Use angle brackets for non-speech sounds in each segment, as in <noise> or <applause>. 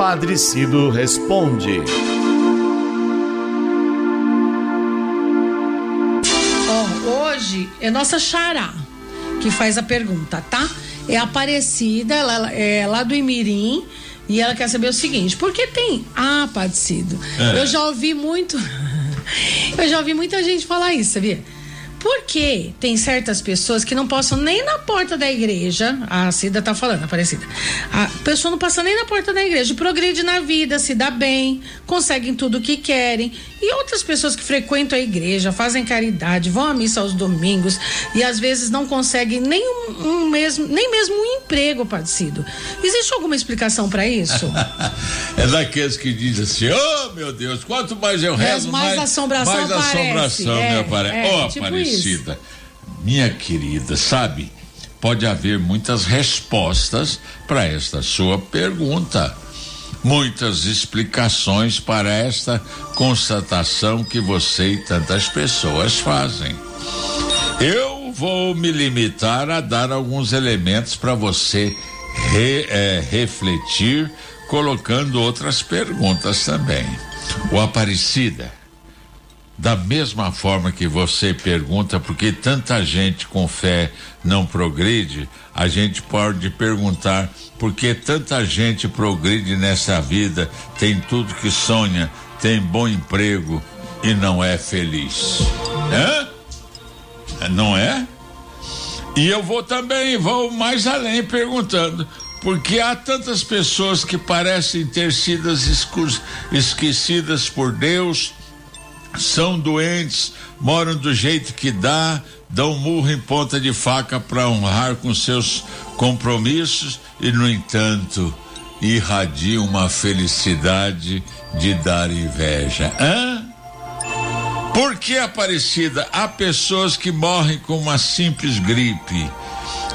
Padre Cido responde. Ó, hoje é nossa Xará que faz a pergunta, tá? É Aparecida, ela é lá do Imirim. E ela quer saber o seguinte: por que tem. Ah, Padre Cido, é. eu já ouvi muito. <laughs> eu já ouvi muita gente falar isso, sabia? Porque tem certas pessoas que não passam nem na porta da igreja. A Cida tá falando, Aparecida. A pessoa não passa nem na porta da igreja, progride na vida, se dá bem, conseguem tudo o que querem. E outras pessoas que frequentam a igreja, fazem caridade, vão à missa aos domingos e às vezes não conseguem nem um, um mesmo, nem mesmo um emprego, Padecido. Existe alguma explicação para isso? <laughs> é daqueles que dizem assim: "Oh, meu Deus, quanto mais eu rezo, é, mais, mais assombração mais aparece. assombração é, me aparece". É, oh, tipo Aparecida, minha querida, sabe? Pode haver muitas respostas para esta sua pergunta muitas explicações para esta constatação que você e tantas pessoas fazem. Eu vou me limitar a dar alguns elementos para você re, é, refletir, colocando outras perguntas também. O Aparecida, da mesma forma que você pergunta por que tanta gente com fé não progride, a gente pode perguntar por que tanta gente progride nessa vida, tem tudo que sonha, tem bom emprego e não é feliz. Hã? Não é? E eu vou também, vou mais além perguntando, porque há tantas pessoas que parecem ter sido esquecidas por Deus, são doentes, moram do jeito que dá, dão murro em ponta de faca para honrar com seus compromissos e, no entanto, irradiam uma felicidade de dar inveja. Hã? Por que, Aparecida, há pessoas que morrem com uma simples gripe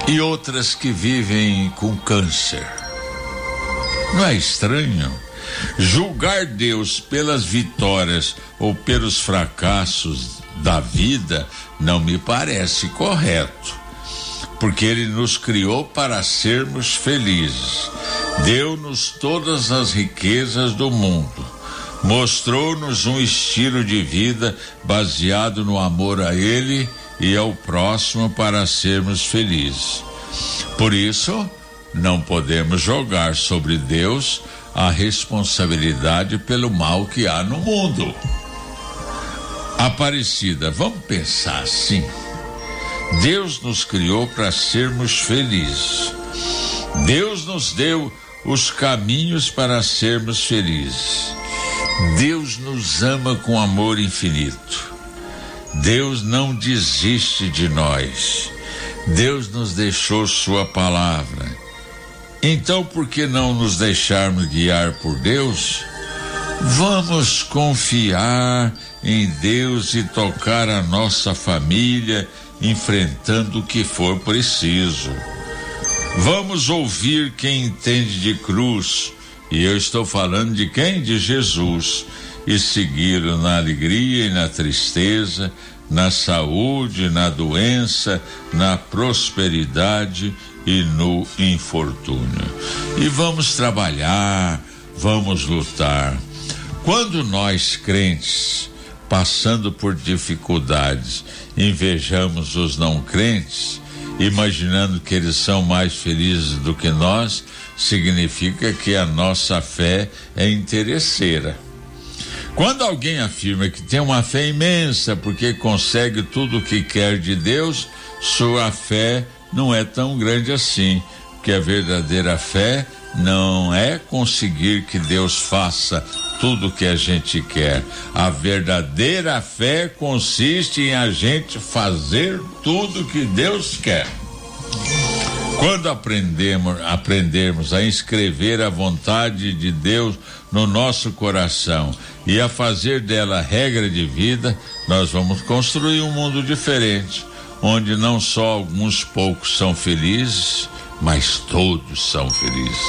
e outras que vivem com câncer? Não é estranho? Julgar Deus pelas vitórias ou pelos fracassos da vida não me parece correto, porque Ele nos criou para sermos felizes, deu-nos todas as riquezas do mundo, mostrou-nos um estilo de vida baseado no amor a Ele e ao próximo para sermos felizes. Por isso, não podemos jogar sobre Deus a responsabilidade pelo mal que há no mundo. Aparecida, vamos pensar assim. Deus nos criou para sermos felizes. Deus nos deu os caminhos para sermos felizes. Deus nos ama com amor infinito. Deus não desiste de nós. Deus nos deixou Sua palavra. Então, por que não nos deixarmos guiar por Deus? Vamos confiar em Deus e tocar a nossa família enfrentando o que for preciso. Vamos ouvir quem entende de cruz, e eu estou falando de quem? De Jesus, e segui-lo na alegria e na tristeza, na saúde, na doença, na prosperidade e no infortúnio. E vamos trabalhar, vamos lutar. Quando nós crentes, passando por dificuldades, invejamos os não crentes, imaginando que eles são mais felizes do que nós, significa que a nossa fé é interesseira. Quando alguém afirma que tem uma fé imensa porque consegue tudo o que quer de Deus, sua fé não é tão grande assim, porque a verdadeira fé não é conseguir que Deus faça tudo o que a gente quer. A verdadeira fé consiste em a gente fazer tudo que Deus quer. Quando aprendemos, aprendermos a inscrever a vontade de Deus no nosso coração e a fazer dela regra de vida, nós vamos construir um mundo diferente onde não só alguns poucos são felizes, mas todos são felizes.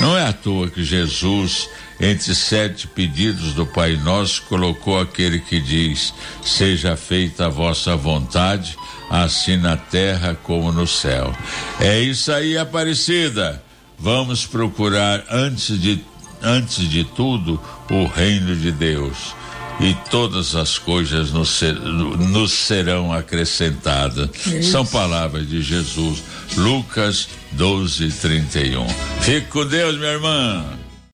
Não é à toa que Jesus, entre sete pedidos do Pai Nosso, colocou aquele que diz: Seja feita a vossa vontade, assim na terra como no céu. É isso aí, Aparecida. Vamos procurar, antes de antes de tudo o reino de Deus e todas as coisas nos, ser, nos serão acrescentadas. Isso. São palavras de Jesus. Lucas 12, 31. Fique com Deus, minha irmã.